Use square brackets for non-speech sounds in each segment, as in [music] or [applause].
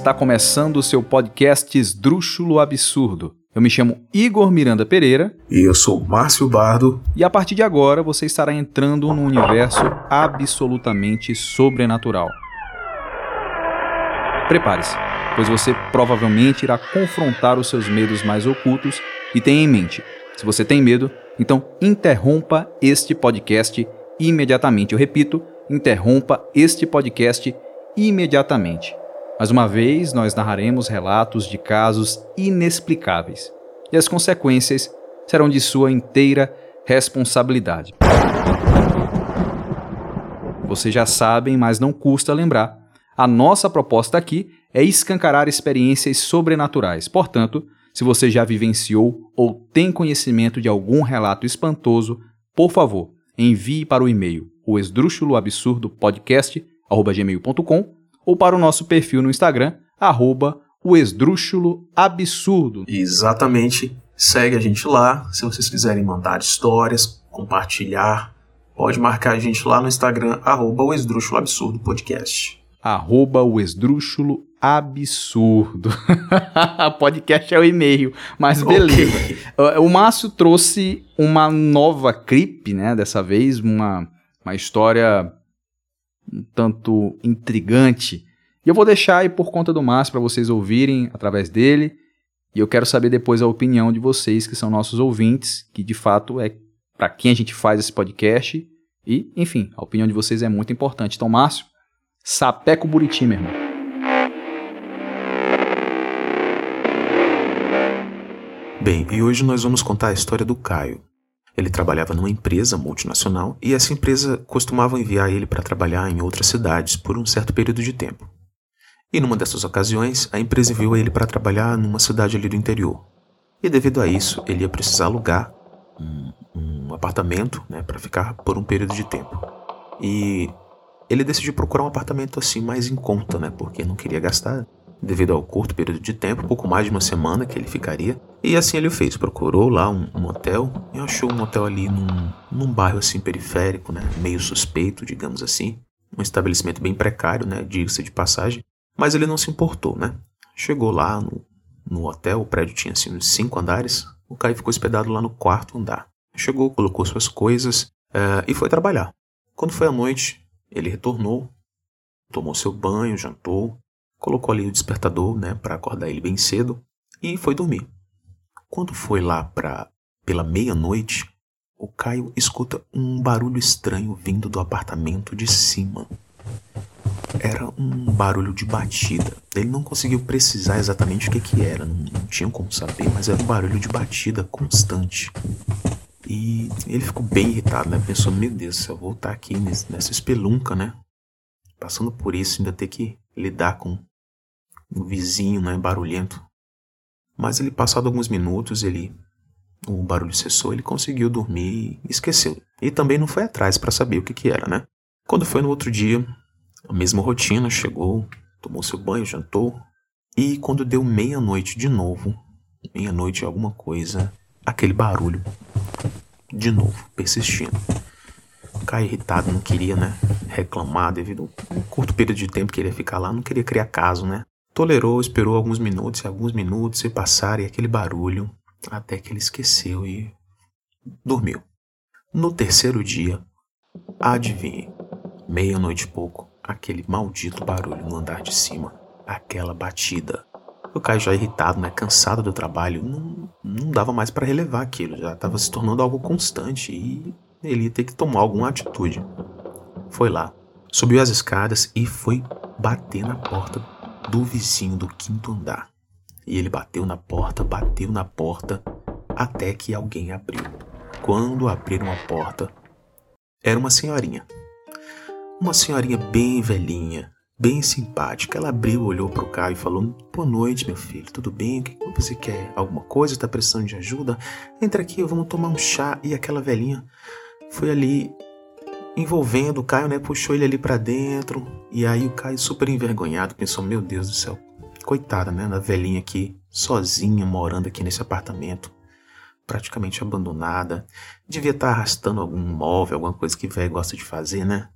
está começando o seu podcast Esdrúxulo Absurdo. Eu me chamo Igor Miranda Pereira. E eu sou Márcio Bardo. E a partir de agora você estará entrando num universo absolutamente sobrenatural. Prepare-se, pois você provavelmente irá confrontar os seus medos mais ocultos e tenha em mente: se você tem medo, então interrompa este podcast imediatamente. Eu repito, interrompa este podcast imediatamente. Mais uma vez, nós narraremos relatos de casos inexplicáveis e as consequências serão de sua inteira responsabilidade. Vocês já sabem, mas não custa lembrar. A nossa proposta aqui é escancarar experiências sobrenaturais. Portanto, se você já vivenciou ou tem conhecimento de algum relato espantoso, por favor, envie para o e-mail o esdrúxuloabsurdopodcast.gmail.com ou para o nosso perfil no Instagram, arroba o esdrúxulo absurdo. Exatamente. Segue a gente lá. Se vocês quiserem mandar histórias, compartilhar, pode marcar a gente lá no Instagram, arroba o esdrúxulo absurdo podcast. Arroba o esdrúxulo absurdo. [laughs] podcast é o e-mail, mas beleza. Okay. O Márcio trouxe uma nova clipe, né? Dessa vez, uma, uma história um tanto intrigante. E eu vou deixar aí por conta do Márcio para vocês ouvirem através dele. E eu quero saber depois a opinião de vocês, que são nossos ouvintes, que de fato é para quem a gente faz esse podcast. E, enfim, a opinião de vocês é muito importante. Então, Márcio, sapeca o Buriti, meu irmão. Bem, e hoje nós vamos contar a história do Caio. Ele trabalhava numa empresa multinacional e essa empresa costumava enviar ele para trabalhar em outras cidades por um certo período de tempo. E numa dessas ocasiões, a empresa enviou ele para trabalhar numa cidade ali do interior. E devido a isso, ele ia precisar alugar um, um apartamento né, para ficar por um período de tempo. E ele decidiu procurar um apartamento assim mais em conta, né, porque não queria gastar devido ao curto período de tempo, pouco mais de uma semana que ele ficaria. E assim ele fez, procurou lá um, um hotel e achou um hotel ali num, num bairro assim periférico, né, meio suspeito, digamos assim. Um estabelecimento bem precário, né, diga-se de passagem. Mas ele não se importou, né. Chegou lá no, no hotel, o prédio tinha assim uns cinco andares, o Caio ficou hospedado lá no quarto andar. Chegou, colocou suas coisas uh, e foi trabalhar. Quando foi à noite, ele retornou, tomou seu banho, jantou, colocou ali o despertador, né, para acordar ele bem cedo e foi dormir. Quando foi lá para pela meia-noite, o Caio escuta um barulho estranho vindo do apartamento de cima. Era um barulho de batida. Ele não conseguiu precisar exatamente o que, que era, não, não tinha como saber, mas era um barulho de batida constante. E ele ficou bem irritado, né? Pensou, meu Deus, se eu voltar aqui nessa espelunca, né? Passando por isso, ainda ter que lidar com um vizinho, né, barulhento. Mas ele, passado alguns minutos, ele o barulho cessou, ele conseguiu dormir e esqueceu. E também não foi atrás para saber o que, que era, né? Quando foi no outro dia, a mesma rotina, chegou, tomou seu banho, jantou. E quando deu meia-noite de novo, meia-noite alguma coisa, aquele barulho de novo, persistindo. Caio irritado, não queria, né, reclamar devido ao curto período de tempo que ele ia ficar lá, não queria criar caso, né? Tolerou, esperou alguns minutos e alguns minutos se passaram e aquele barulho, até que ele esqueceu e dormiu. No terceiro dia, adivinhe, meia-noite e pouco, aquele maldito barulho no andar de cima, aquela batida. O Caio já irritado, né, cansado do trabalho, não, não dava mais para relevar aquilo, já estava se tornando algo constante e ele ia ter que tomar alguma atitude. Foi lá, subiu as escadas e foi bater na porta do vizinho do quinto andar. E ele bateu na porta, bateu na porta, até que alguém abriu. Quando abriram a porta, era uma senhorinha. Uma senhorinha bem velhinha, bem simpática. Ela abriu, olhou para o Caio e falou: Boa noite, meu filho, tudo bem? O que você quer? Alguma coisa? Está precisando de ajuda? Entra aqui, vamos tomar um chá. E aquela velhinha foi ali envolvendo o Caio, né? Puxou ele ali para dentro. E aí o Caio, super envergonhado, pensou: Meu Deus do céu, coitada, né? Da velhinha aqui, sozinha, morando aqui nesse apartamento, praticamente abandonada. Devia estar tá arrastando algum móvel, alguma coisa que velho gosta de fazer, né?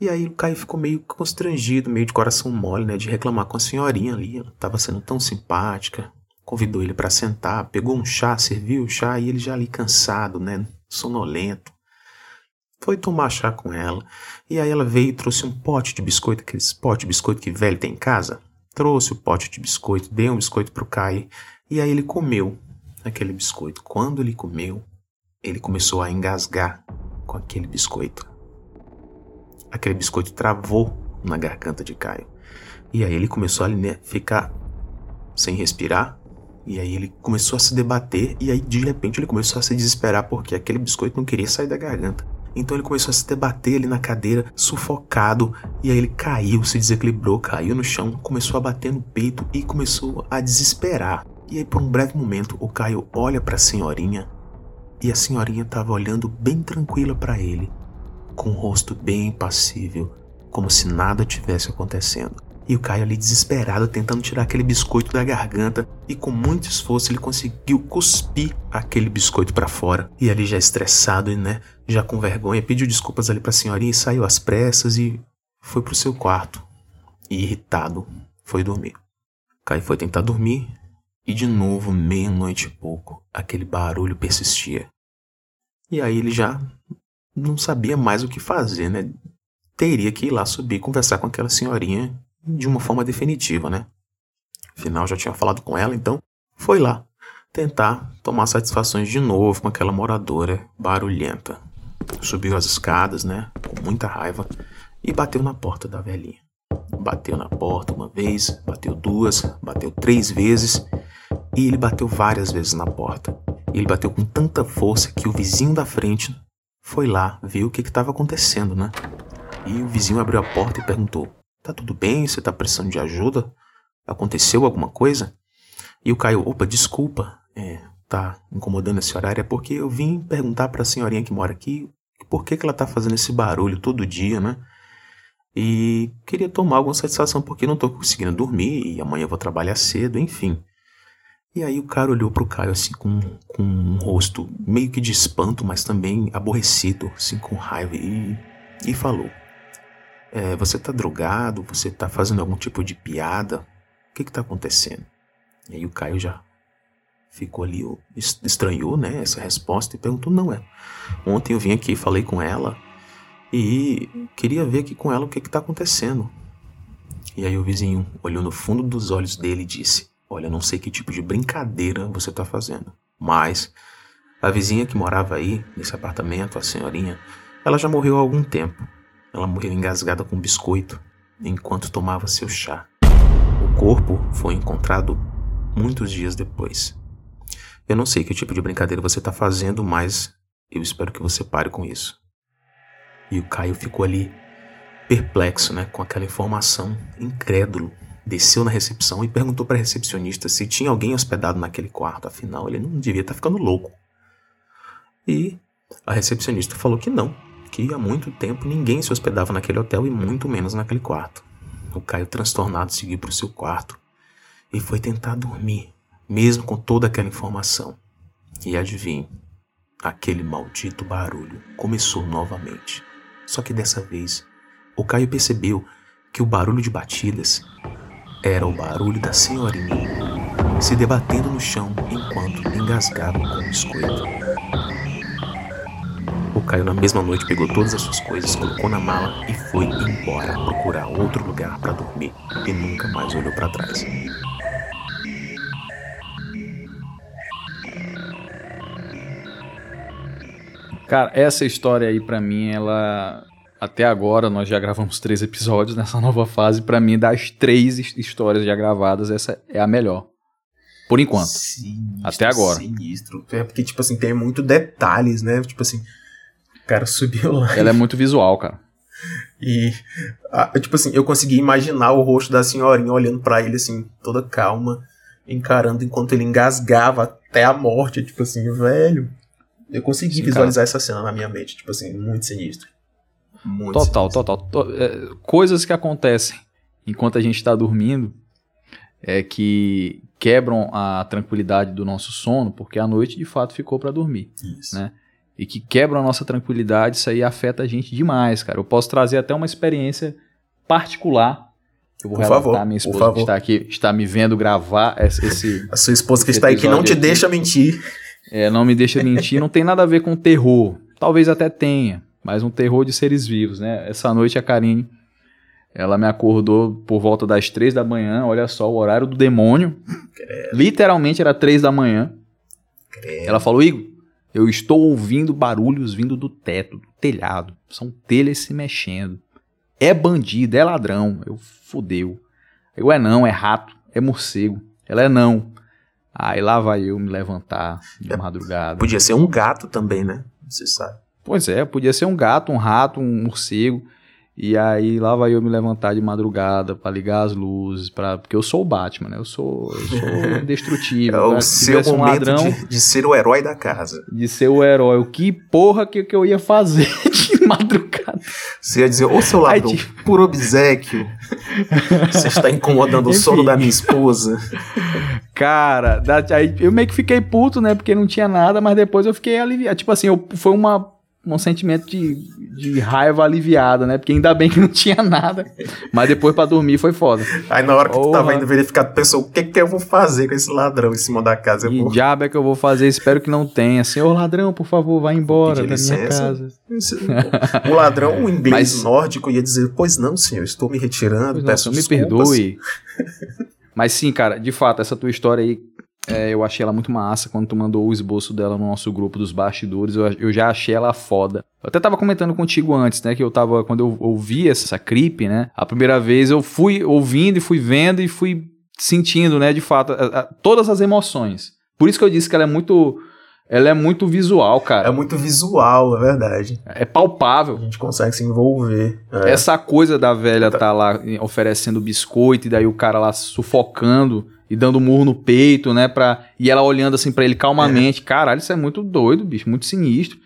E aí o Caio ficou meio constrangido, meio de coração mole, né, de reclamar com a senhorinha ali. Ela estava sendo tão simpática. Convidou ele para sentar, pegou um chá, serviu o chá e ele já ali cansado, né, sonolento. Foi tomar chá com ela. E aí ela veio e trouxe um pote de biscoito, aqueles pote de biscoito que velho tem em casa. Trouxe o pote de biscoito, deu um biscoito pro Caio. E aí ele comeu aquele biscoito. Quando ele comeu, ele começou a engasgar com aquele biscoito. Aquele biscoito travou na garganta de Caio. E aí ele começou a né, ficar sem respirar. E aí ele começou a se debater. E aí de repente ele começou a se desesperar porque aquele biscoito não queria sair da garganta. Então ele começou a se debater ali na cadeira, sufocado, e aí ele caiu, se desequilibrou, caiu no chão, começou a bater no peito e começou a desesperar. E aí por um breve momento o Caio olha para a senhorinha e a senhorinha estava olhando bem tranquila para ele, com o rosto bem impassível, como se nada tivesse acontecendo. E o Caio ali desesperado tentando tirar aquele biscoito da garganta e com muito esforço ele conseguiu cuspir aquele biscoito para fora. E ali já estressado e né, já com vergonha, pediu desculpas ali para a senhorinha e saiu às pressas e foi pro seu quarto. E irritado, foi dormir. Caio foi tentar dormir e de novo, meia-noite e pouco, aquele barulho persistia. E aí ele já não sabia mais o que fazer, né? Teria que ir lá subir e conversar com aquela senhorinha de uma forma definitiva, né? Afinal, já tinha falado com ela, então foi lá tentar tomar satisfações de novo com aquela moradora barulhenta. Subiu as escadas, né? Com muita raiva e bateu na porta da velhinha. Bateu na porta uma vez, bateu duas, bateu três vezes e ele bateu várias vezes na porta. Ele bateu com tanta força que o vizinho da frente foi lá ver o que estava acontecendo, né? E o vizinho abriu a porta e perguntou: Tá tudo bem? Você tá precisando de ajuda? Aconteceu alguma coisa? E o Caio, opa, desculpa, é, tá incomodando esse horário, é porque eu vim perguntar para a senhorinha que mora aqui por que, que ela tá fazendo esse barulho todo dia, né? E queria tomar alguma satisfação porque não tô conseguindo dormir e amanhã eu vou trabalhar cedo, enfim. E aí o cara olhou pro Caio assim com, com um rosto meio que de espanto, mas também aborrecido, assim com raiva e, e falou: é, Você tá drogado? Você tá fazendo algum tipo de piada? O que que tá acontecendo? E aí o Caio já ficou ali, estranhou, né, essa resposta e perguntou: Não é. Ontem eu vim aqui, falei com ela e queria ver aqui com ela o que que tá acontecendo. E aí o vizinho olhou no fundo dos olhos dele e disse: Olha, não sei que tipo de brincadeira você está fazendo, mas a vizinha que morava aí, nesse apartamento, a senhorinha, ela já morreu há algum tempo. Ela morreu engasgada com biscoito enquanto tomava seu chá. O corpo foi encontrado muitos dias depois. Eu não sei que tipo de brincadeira você está fazendo, mas eu espero que você pare com isso. E o Caio ficou ali perplexo, né, com aquela informação, incrédulo desceu na recepção e perguntou para a recepcionista se tinha alguém hospedado naquele quarto, afinal ele não devia estar tá ficando louco. E a recepcionista falou que não, que há muito tempo ninguém se hospedava naquele hotel e muito menos naquele quarto. O Caio, transtornado, seguiu para o seu quarto e foi tentar dormir, mesmo com toda aquela informação. E adivinhe, aquele maldito barulho começou novamente. Só que dessa vez, o Caio percebeu que o barulho de batidas era o barulho da senhorinha se debatendo no chão enquanto engasgava com o biscoito. O Caio na mesma noite pegou todas as suas coisas, colocou na mala e foi embora procurar outro lugar para dormir e nunca mais olhou para trás. Cara, essa história aí para mim ela até agora, nós já gravamos três episódios nessa [laughs] nova fase. Para mim, das três histórias já gravadas, essa é a melhor. Por enquanto. Sinistro, até agora. Sinistro. É porque, tipo assim, tem muito detalhes, né? Tipo assim, o cara subiu lá. Ela é muito visual, cara. [laughs] E, tipo assim, eu consegui imaginar o rosto da senhorinha olhando para ele, assim, toda calma, encarando enquanto ele engasgava até a morte. Tipo assim, velho. Eu consegui Sim, visualizar cara. essa cena na minha mente, tipo assim, muito sinistro. Muito total, total. To é, coisas que acontecem enquanto a gente está dormindo é que quebram a tranquilidade do nosso sono, porque a noite de fato ficou para dormir. Isso. Né? e que quebram a nossa tranquilidade, isso aí afeta a gente demais, cara. Eu posso trazer até uma experiência particular. Eu vou Por relatar favor, a minha esposa que está aqui, está me vendo gravar esse, [laughs] A sua esposa que está aí que não te aqui- deixa mentir. É, não me deixa mentir, não tem nada a ver com terror. Talvez até tenha, mas um terror de seres vivos, né? Essa noite a Karine, ela me acordou por volta das três da manhã, olha só, o horário do demônio. Literalmente era três da manhã. Ela falou, Igor, eu estou ouvindo barulhos vindo do teto, do telhado. São telhas se mexendo. É bandido, é ladrão. Eu fudeu. Eu é não, é rato, é morcego. Ela é não. Aí lá vai eu me levantar de É, madrugada. Podia ser um gato também, né? Você sabe. Pois é, podia ser um gato, um rato, um morcego. E aí lá vai eu me levantar de madrugada pra ligar as luzes, para porque eu sou o Batman, né? Eu sou, eu sou [laughs] indestrutível. É o né? Se seu um momento ladrão, de, de ser o herói da casa. de ser o herói. O que porra que, que eu ia fazer [laughs] de madrugada? Você ia dizer, ô seu ladrão, tipo- por obsequio, você está incomodando o sono da minha esposa. Cara, da- aí eu meio que fiquei puto, né? Porque não tinha nada, mas depois eu fiquei aliviado. Tipo assim, eu, foi uma, um sentimento de, de raiva aliviada, né? Porque ainda bem que não tinha nada. Mas depois pra dormir foi foda. Aí na hora que tu Porra. tava indo verificar, tu pensou, o que que eu vou fazer com esse ladrão em cima da casa? Eu Que diabo é que eu vou fazer? Espero que não tenha. Senhor ladrão, por favor, vá embora da minha licença. casa. [laughs] O ladrão, o inglês Mas- nórdico, ia dizer, pois não, senhor, estou me retirando, Pois não, peço me desculpas." perdoe. Mas sim, cara, de fato, essa tua história aí, é, eu achei ela muito massa quando tu mandou o esboço dela no nosso grupo dos bastidores. Eu, eu já achei ela foda. Eu até tava comentando contigo antes, né? Que eu tava, quando eu ouvi essa creep, né? A primeira vez eu fui ouvindo e fui vendo e fui sentindo, né? De fato, a- a- todas as emoções. Por isso que eu disse que ela é muito. Ela é muito visual, cara. É muito visual, é verdade. É palpável. A gente consegue se envolver. É. Essa coisa da velha tá lá oferecendo biscoito e daí o cara lá sufocando e dando murro no peito, né, pra... e ela olhando assim pra ele calmamente. Caralho, isso é muito doido, bicho, muito sinistro.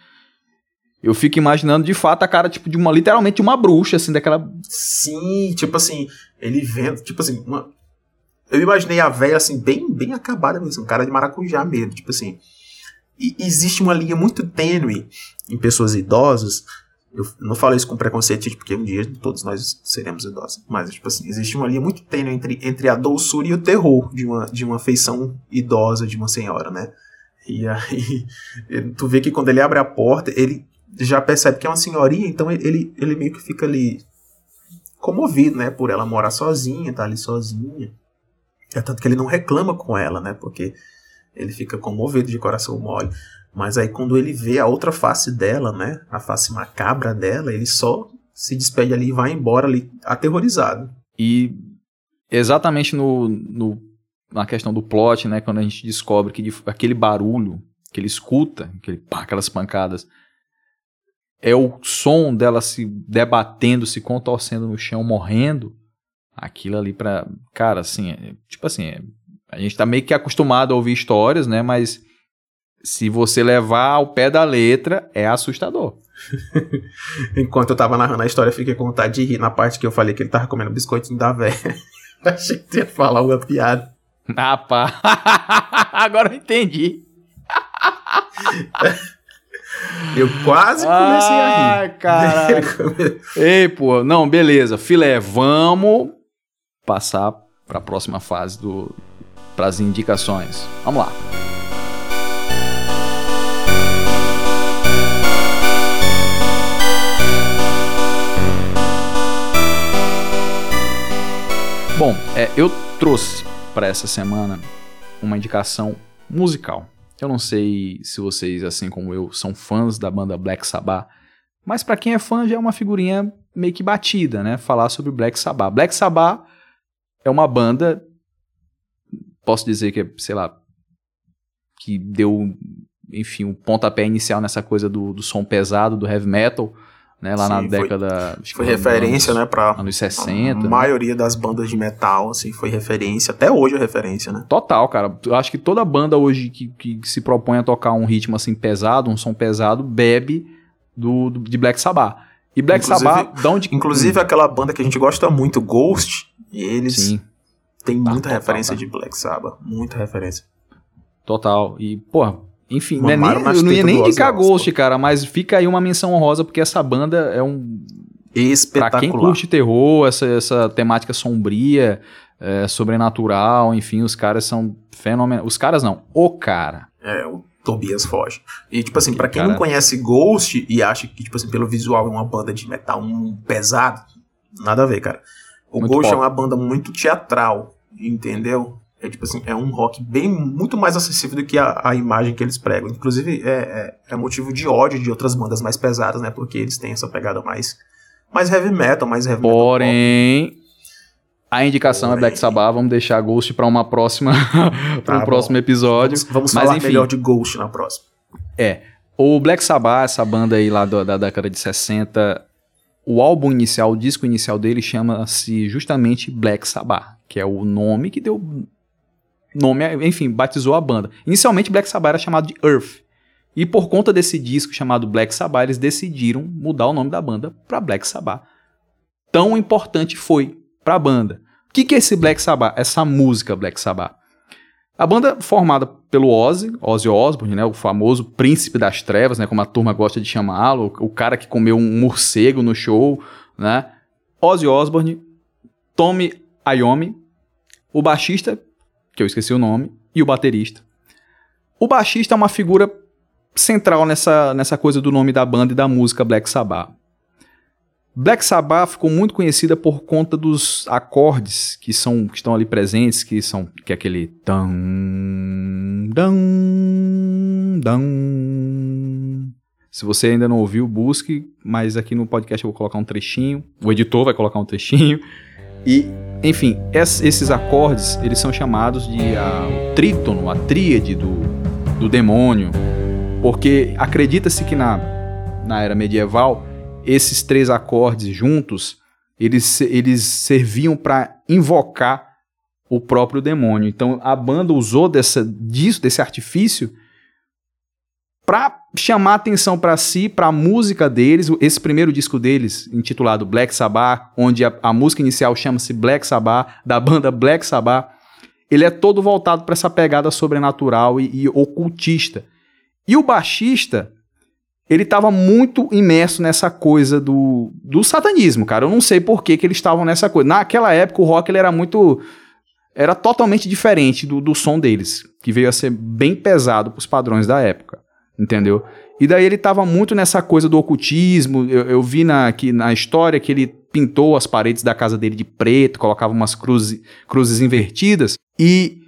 Eu fico imaginando de fato a cara tipo de uma literalmente uma bruxa assim, daquela Sim, tipo assim, ele vendo, tipo assim, uma... eu imaginei a velha assim, bem, bem acabada mesmo, um cara de maracujá mesmo, tipo assim. E existe uma linha muito tênue em pessoas idosas. Eu não falo isso com preconceito, porque um dia todos nós seremos idosos. Mas, tipo assim, existe uma linha muito tênue entre, entre a doçura e o terror de uma, de uma feição idosa de uma senhora, né? E aí, [laughs] tu vê que quando ele abre a porta, ele já percebe que é uma senhorinha, então ele, ele meio que fica ali comovido, né, por ela morar sozinha, tá ali sozinha. É tanto que ele não reclama com ela, né, porque ele fica comovido de coração mole. Mas aí quando ele vê a outra face dela, né, a face macabra dela, ele só se despede ali e vai embora ali aterrorizado. E exatamente no, no- na questão do plot, né, quando a gente descobre que aquele barulho que ele escuta, aquele, pá, aquelas pancadas, é o som dela se debatendo, se contorcendo no chão, morrendo, aquilo ali pra... Cara, assim, é- tipo assim, é- a gente tá meio que acostumado a ouvir histórias, né, mas se você levar ao pé da letra, é assustador. [laughs] Enquanto eu tava narrando a história, eu fiquei com vontade de rir na parte que eu falei que ele tava comendo biscoitinho da velha. [laughs] Achei que ia falar uma piada. Ah, [laughs] pá. Agora eu entendi. Eu quase comecei a rir. Ai, caralho. Ei, pô, não, beleza. Filé, vamos passar para a próxima fase do para as indicações. Vamos lá. Bom, é, eu trouxe para essa semana uma indicação musical. Eu não sei se vocês, assim como eu, são fãs da banda Black Sabbath, mas para quem é fã já é uma figurinha meio que batida, né? Falar sobre Black Sabbath. Black Sabbath é uma banda, posso dizer que é, sei lá, que deu, enfim, um pontapé inicial nessa coisa do, do som pesado, do heavy metal, né? Lá Sim, na foi- década... acho que Foi anos- referência, né, pra Anos a 60. né? maioria das bandas de metal, assim, foi referência. Até hoje é referência, né? Total, cara. Eu acho que toda banda hoje que, que se propõe a tocar um ritmo assim pesado, um som pesado, bebe do, do- de Black Sabbath. E Black Inclusive- Sabbath, da onde. Inclusive aquela banda que a gente gosta muito, Ghost, eles Sim, têm Tá, muita referência tá. de Black Sabbath. Muita referência. total. E, pô, enfim, né, nem, eu não ia nem indicar Ghost, cara, mas fica aí uma menção honrosa, porque essa banda é um. Espetacular. Pra quem curte terror, essa, essa temática sombria, é, sobrenatural, enfim, os caras são fenomenais. Os caras não, o cara. É, o Tobias Foge. E, tipo assim, para quem cara... não conhece Ghost e acha que, tipo assim, pelo visual é uma banda de metal um pesado, nada a ver, cara. O muito Ghost pop. é uma banda muito teatral, entendeu? É tipo assim, é um rock bem muito mais acessível do que a, a imagem que eles pregam. Inclusive, é, é, é, motivo de ódio de outras bandas mais pesadas, né? Porque eles têm essa pegada mais, mais heavy metal, mais heavy Porém, metal. A indicação Porém. é Black Sabbath, vamos deixar Ghost para uma próxima [laughs] para um tá próximo episódio. Vamos, vamos Mas, falar enfim, melhor de Ghost na próxima. É. O Black Sabbath, essa banda aí lá do, da década de 60, o álbum inicial, o disco inicial dele chama-se justamente Black Sabbath, que é o nome que deu nome, enfim, batizou a banda. Inicialmente Black Sabbath era chamado de Earth. E por conta desse disco chamado Black Sabbath, eles decidiram mudar o nome da banda para Black Sabbath. Tão importante foi para a banda. O que, que é esse Black Sabbath? Essa música Black Sabbath. A banda formada pelo Ozzy, Ozzy Osbourne, né, o famoso príncipe das trevas, né, como a turma gosta de chamá-lo, o cara que comeu um morcego no show, né? Ozzy Osbourne, Tommy Iommi, o baixista, que eu esqueci o nome, e o baterista. O baixista é uma figura central nessa, nessa coisa do nome da banda e da música Black Sabbath. Black Sabbath ficou muito conhecida por conta dos acordes que são que estão ali presentes, que são que é aquele dan dan dan. Se você ainda não ouviu, busque, mas aqui no podcast eu vou colocar um trechinho. O editor vai colocar um trechinho. E, enfim, esses acordes, eles são chamados de a, o trítono, a tríade do, do demônio, porque acredita-se que na, na era medieval, esses três acordes juntos, eles, eles serviam para invocar o próprio demônio. Então a banda usou dessa, disso, desse artifício para chamar atenção para si, para a música deles. Esse primeiro disco deles, intitulado Black Sabbath, onde a, a música inicial chama-se Black Sabbath, da banda Black Sabbath, ele é todo voltado para essa pegada sobrenatural e, e ocultista. E o baixista, ele estava muito imerso nessa coisa do, do satanismo, cara. Eu não sei por que, que eles estavam nessa coisa. Naquela época, o rock ele era muito. Era totalmente diferente do, do som deles, que veio a ser bem pesado para os padrões da época entendeu? E daí ele estava muito nessa coisa do ocultismo. Eu, eu vi na, aqui, na história que ele pintou as paredes da casa dele de preto, colocava umas cruzes, cruzes invertidas. E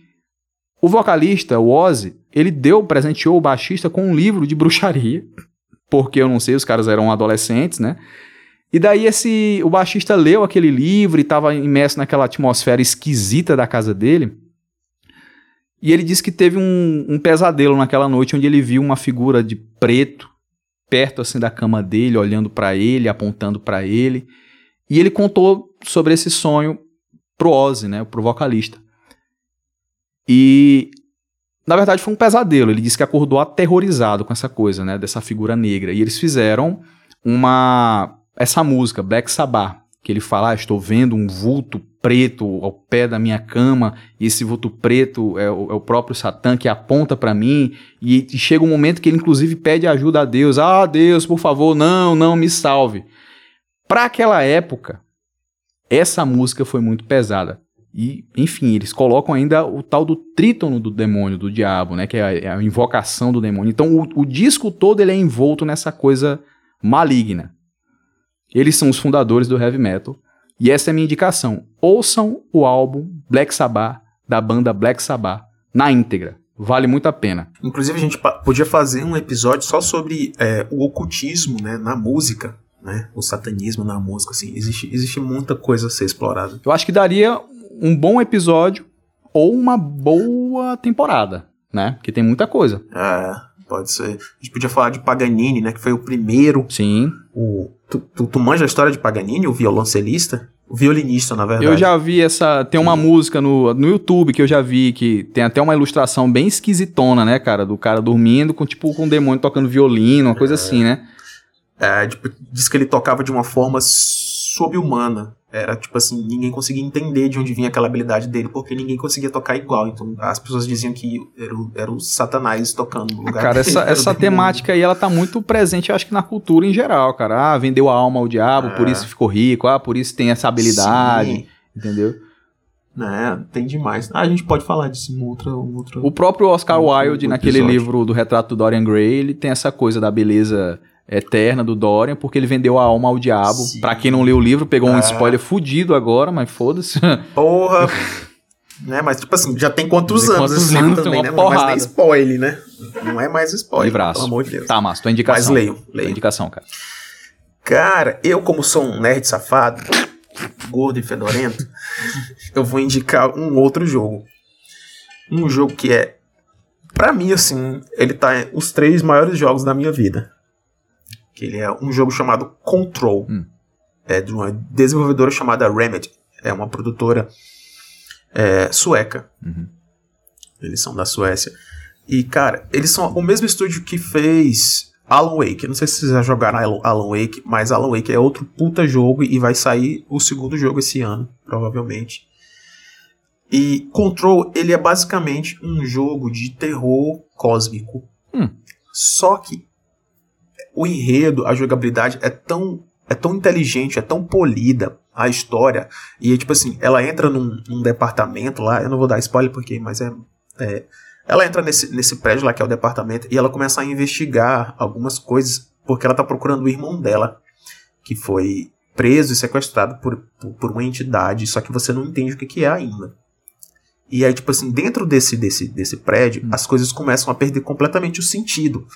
o vocalista, o Ozzy, ele deu, presenteou o baixista com um livro de bruxaria, [laughs] porque eu não sei, os caras eram adolescentes, né? E daí esse o baixista leu aquele livro e estava imerso naquela atmosfera esquisita da casa dele. E ele disse que teve um, um, pesadelo naquela noite onde ele viu uma figura de preto perto assim da cama dele, olhando para ele, apontando para ele. E ele contou sobre esse sonho pro Ozzy, né, pro vocalista. E na verdade foi um pesadelo. Ele disse que acordou aterrorizado com essa coisa, né, dessa figura negra. E eles fizeram uma essa música Black Sabbath, que ele fala: ah, estou vendo um vulto preto ao pé da minha cama, e esse vulto preto é o, é o próprio Satã que aponta para mim, e, e, chega um momento que ele inclusive pede ajuda a Deus: Ah, Deus, por favor, não, não me salve. Para aquela época, essa música foi muito pesada. E, enfim, eles colocam ainda o tal do trítono do demônio, do diabo, né? Que é a, é invocação do demônio. Então, o, o disco todo ele é envolto nessa coisa maligna. Eles são os fundadores do heavy metal. E essa é a minha indicação. Ouçam o álbum Black Sabbath, da banda Black Sabbath, na íntegra. Vale muito a pena. Inclusive, a gente podia fazer um episódio só sobre é, o ocultismo né, na música. Né? O satanismo na música. Assim, existe, existe muita coisa a ser explorada. Eu acho que daria um bom episódio ou uma boa temporada, né? Porque tem muita coisa. É, pode ser. A gente podia falar de Paganini, né? Que foi o primeiro. Sim. O Tu, tu, tu manja a história de Paganini, o violoncelista? O violinista, na verdade. Eu já vi essa. Tem uma Sim. música no, no YouTube que eu já vi que tem até uma ilustração bem esquisitona, né, cara? Do cara dormindo com tipo com um demônio tocando violino, uma coisa é. assim, né? É, tipo, diz que ele tocava de uma forma subhumana. Era tipo assim, ninguém conseguia entender de onde vinha aquela habilidade dele, porque ninguém conseguia tocar igual. Então as pessoas diziam que era o, era o Satanás tocando no lugar Cara, essa, essa temática aí, ela tá muito presente, eu acho que na cultura em geral, cara. Ah, vendeu a alma ao diabo, É. por isso ficou rico. Ah, por isso tem essa habilidade, Sim, entendeu? né, tem demais. Ah, a gente pode falar disso em outra. outra... O próprio Oscar Wilde, naquele livro do retrato do Dorian Gray, ele tem essa coisa da beleza eterna do Dorian, porque ele vendeu a alma ao diabo. Sim. Pra quem não leu o livro, pegou um Ah. spoiler fudido agora, mas foda-se. [laughs] Porra! né, mas tipo assim, já tem quantos Tem anos quantos esse livro anos, também, né? Não é mais porrada. nem spoiler, né? Não é mais spoiler, Livraço. pelo amor de Deus. tá, mas tua mas indicação. leiam, Tua leiam. indicação, cara. Cara, eu como sou um nerd safado, gordo e fedorento, [laughs] eu vou indicar um outro jogo. Um jogo que é, pra mim assim, ele tá os três maiores jogos da minha vida. Que ele é um jogo chamado Control. Hum. É de uma desenvolvedora chamada Remedy. É uma produtora é, sueca. Uhum. Eles são da Suécia. E, cara, eles são o mesmo estúdio que fez Alan Wake. Eu não sei se vocês já jogaram Alan- Wake, mas Alan Wake é outro puta jogo e vai sair o segundo jogo esse ano, provavelmente. E Control, ele é basicamente um jogo de terror cósmico. Hum. Só que o enredo, a jogabilidade é tão é tão inteligente, é tão polida a história. E tipo assim, ela entra num, num departamento lá, eu não vou dar spoiler porque, mas é, é ela entra nesse, nesse prédio lá que é o departamento e ela começa a investigar algumas coisas porque ela tá procurando o irmão dela que foi preso e sequestrado por, por, por uma entidade, só que você não entende o que, que é ainda. E aí, tipo assim, dentro desse, desse, desse prédio, Hum. as coisas começam a perder completamente o sentido.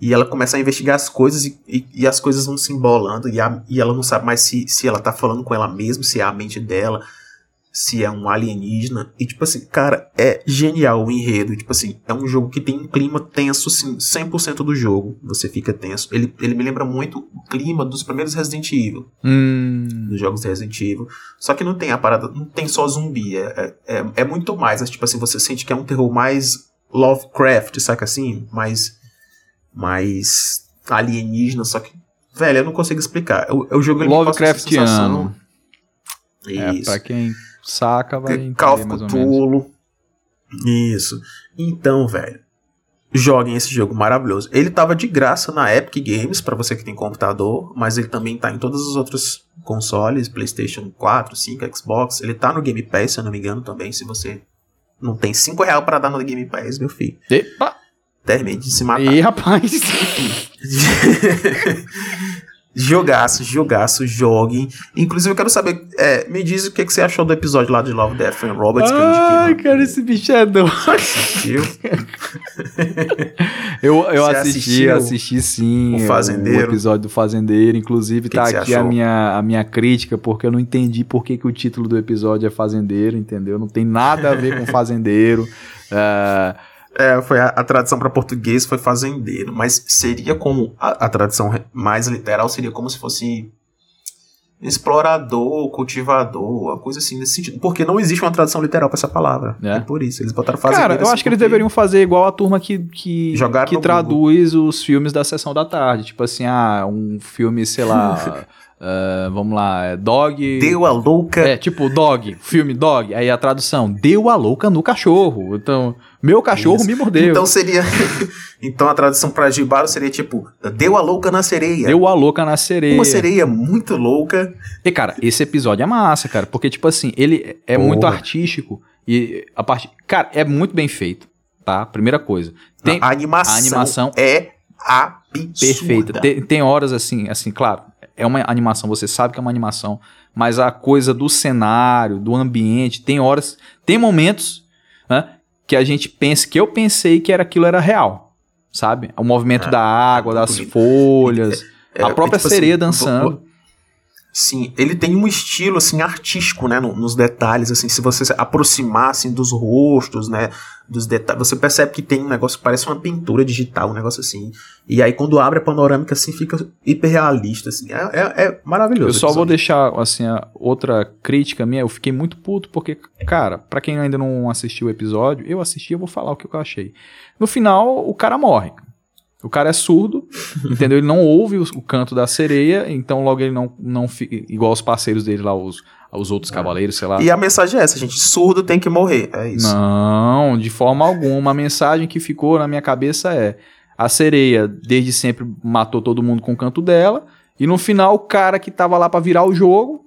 E ela começa a investigar as coisas e, e, e as coisas vão se embolando e, a- e ela não sabe mais se, se ela tá falando com ela mesma, se é a mente dela, se é um alienígena. E tipo assim, cara, é genial o enredo. Tipo assim, é um jogo que tem um clima tenso, assim, 100% do jogo. Você fica tenso. Ele, ele me lembra muito o clima dos primeiros Resident Evil Hum. dos jogos de Resident Evil. Só que não tem a parada, não tem só zumbi, é, é, é- é muito mais. é tipo assim, você sente que é um terror mais Lovecraft, saca assim? Mais, mais alienígena, só que, velho, eu não consigo explicar. O, o jogo ele. Lovecraftiano. É, Isso. pra quem saca, vai entender Call of. Cthulhu. Isso. Então, velho, joguem esse jogo maravilhoso. Ele tava de graça na Epic Games, pra você que tem computador, mas ele também tá em todos os outros consoles, PlayStation 4, 5, Xbox. Ele tá no Game Pass, se eu não me engano, também, se você não tem 5 reais pra dar no Game Pass, meu filho. Epa! Termine de se matar. Ih, rapaz! [laughs] jogaço, jogaço, joguem. Inclusive, eu quero saber, é, me diz o que, que você achou do episódio lá de Love, Death and Robots Ai, cara, esse bicho é doido. Assistiu? [laughs] Eu, eu Você assisti, assistiu assisti sim. o Fazendeiro? O episódio do Fazendeiro. Inclusive, Que tá que aqui a minha, a minha crítica, porque eu não entendi por que, que o título do episódio é Fazendeiro, entendeu? Não tem nada a ver com [laughs] Fazendeiro. É, É, foi a, a tradução para português foi fazendeiro, mas seria como a, a tradução mais literal seria como se fosse explorador, cultivador, uma coisa assim nesse sentido, porque não existe uma tradução literal para essa palavra. É. É. por isso eles botaram fazendeiro. Cara, eu assim, acho que eles deveriam fazer igual a turma que, que, Jogaram que traduz os filmes da sessão da tarde. Tipo assim, ah, um filme, sei lá. [laughs] ah, vamos lá, é Dog. Deu a louca. É, tipo, Dog, filme Dog. Aí a tradução, deu a louca no cachorro. Então, meu cachorro Isso. me mordeu. Então seria. [laughs] então a tradução para Gibaro seria tipo: Deu a louca na sereia. deu a louca na sereia. Uma sereia muito louca. E, cara, esse episódio é massa, cara. Porque, tipo assim, ele é Porra. muito artístico. E a parte. Cara, é muito bem feito. Tá? Primeira coisa. Tem, a animação, a animação é absurda. Perfeita. Tem, tem horas assim, assim, claro, é uma animação, você sabe que é uma animação, mas a coisa do cenário, do ambiente, tem horas, tem momentos né, que a gente pensa, que eu pensei que era aquilo era real, sabe? O movimento Ah, da água, muito das bonito. folhas, [laughs] É, a própria tipo sereia assim, dançando. Sim, ele tem um estilo assim artístico, né, no- nos detalhes, assim, se você se aproximar assim dos rostos, né, dos detalhes, você percebe que tem um negócio que parece uma pintura digital, um negócio assim. E aí quando abre a panorâmica assim fica hiperrealista, assim. É, é, é maravilhoso. Eu só vou deixar, assim, outra crítica minha. Eu fiquei muito puto porque, cara, pra quem ainda não assistiu o episódio, eu assisti, eu vou falar o que eu achei. No final, o cara morre. O cara é surdo, [laughs] entendeu? Ele não ouve o, o, canto da sereia, então logo ele não, não fica igual os parceiros dele lá, os, os outros é. cavaleiros, sei lá. E a mensagem é essa, gente: surdo tem que morrer. É isso. Não, de forma alguma. A mensagem que ficou na minha cabeça é: a sereia, desde sempre, matou todo mundo com o canto dela, e no final, o cara que tava lá para virar o jogo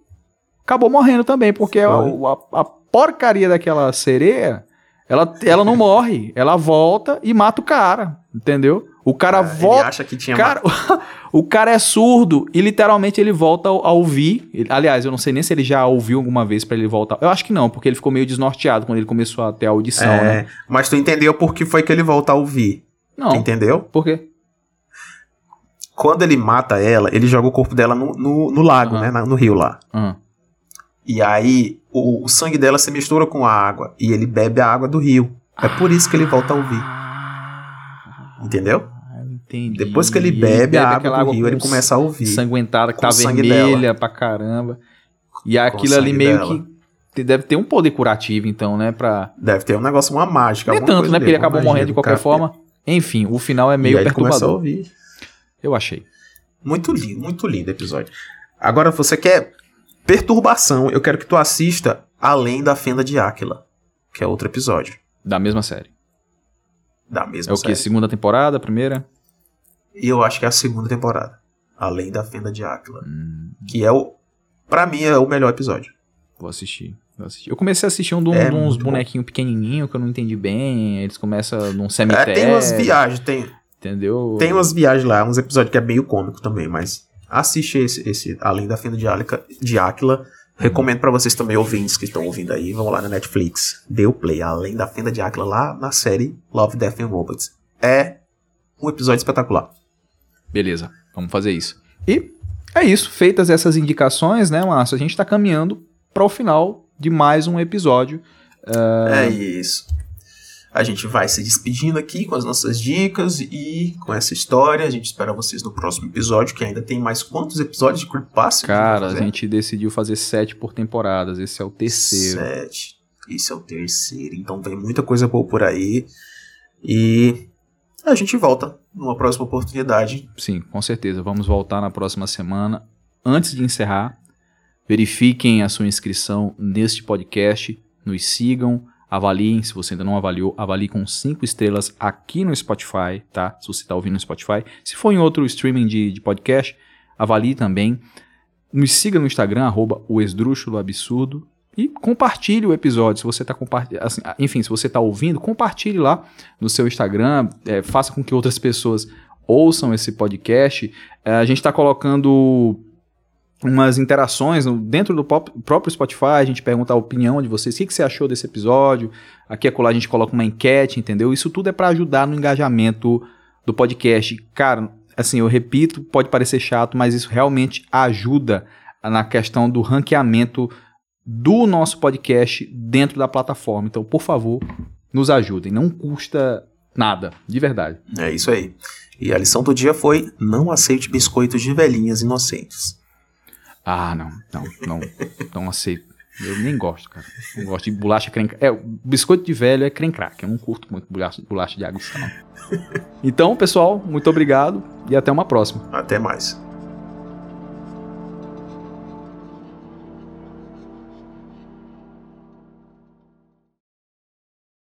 acabou morrendo também, porque a, a, a porcaria daquela sereia ela, ela não [laughs] morre, ela volta e mata o cara, entendeu? O cara é, volta. Ele acha que tinha cara, [laughs] O cara é surdo e literalmente ele volta a ouvir. aliás, eu não sei nem se ele já ouviu alguma vez para ele voltar. Eu acho que não, porque ele ficou meio desnorteado quando ele começou a ter a audição, é, né? Mas tu entendeu por que foi que ele volta a ouvir? Não. Tu entendeu? Por quê? Quando ele mata ela, ele joga o corpo dela no, no, no lago, uhum. né? No rio lá. Uhum. E aí o, o, sangue dela se mistura com a água e ele bebe a água do rio. É por isso que ele volta a ouvir. Entendeu? Entendi. Depois que ele bebe, ele bebe a água do água rio, ele começa a ouvir. Sanguentada, que tá vermelha dela. pra caramba. E aquilo ali meio dela. que deve ter um poder curativo, então, né? Pra... Deve ter um negócio, uma mágica. Nem tanto, né? Porque ele acabou morrendo de qualquer forma. Enfim, o final é meio e perturbador. Ele a ouvir. Eu achei. Muito lindo, muito lindo o episódio. Agora, você quer perturbação, eu quero que tu assista Além da Fenda de Áquila, que é outro episódio. Da mesma série. Da mesma série. É o que? Segunda temporada, primeira? E eu acho que é a segunda temporada. Além da Fenda de Áquila. Hum. Que é o. Pra mim, é o melhor episódio. Vou assistir. Vou assistir. Eu comecei a assistir um de, é uns bonequinhos pequenininhos que eu não entendi bem. Eles começam num cemitério. É, tem umas viagens, tem. Entendeu? Tem umas viagens lá, uns episódios que é meio cômico também, mas assiste esse, esse Além da Fenda de, Álica, de Áquila. Recomendo para vocês também, ouvintes que estão ouvindo aí, vão lá na Netflix, dê o play, Além da Fenda de Áquila, lá na série Love, Death and Robots. É um episódio espetacular. Beleza, vamos fazer isso. E é isso, feitas essas indicações, né, Márcio? A gente está caminhando para o final de mais um episódio. Uh... É isso a gente vai se despedindo aqui com as nossas dicas e com essa história. A gente espera vocês no próximo episódio, que ainda tem mais quantos episódios de Creepypasta? Cara, a gente decidiu fazer sete por temporadas. Esse é o terceiro. Sete. Esse é o terceiro. Então tem muita coisa boa por aí. E a gente volta numa próxima oportunidade. Sim, com certeza. Vamos voltar na próxima semana. Antes de encerrar, verifiquem a sua inscrição neste podcast. Nos sigam Avaliem, se você ainda não avaliou, avalie com 5 estrelas aqui no Spotify, tá? Se você está ouvindo no Spotify. Se for em outro streaming de, de podcast, avalie também. Nos siga no Instagram, arroba o absurdo. E compartilhe o episódio. Se você está compartilhando. Assim, enfim, se você está ouvindo, compartilhe lá no seu Instagram. É, faça com que outras pessoas ouçam esse podcast. É, a gente está colocando umas interações dentro do próprio Spotify, a gente pergunta a opinião de vocês, o que, que você achou desse episódio, aqui a gente coloca uma enquete, entendeu? Isso tudo é para ajudar no engajamento do podcast. Cara, assim, eu repito, pode parecer chato, mas isso realmente ajuda na questão do ranqueamento do nosso podcast dentro da plataforma. Então, por favor, nos ajudem, não custa nada, de verdade. É isso aí. E a lição do dia foi: não aceite biscoitos de velhinhas inocentes. Ah, não, não, não, não aceito. Eu nem gosto, cara. Não gosto de bolacha creme É, biscoito de velho é creme crack. Eu não curto muito bolacha, bolacha de água e sal. [laughs] Então, pessoal, muito obrigado e até uma próxima. Até mais.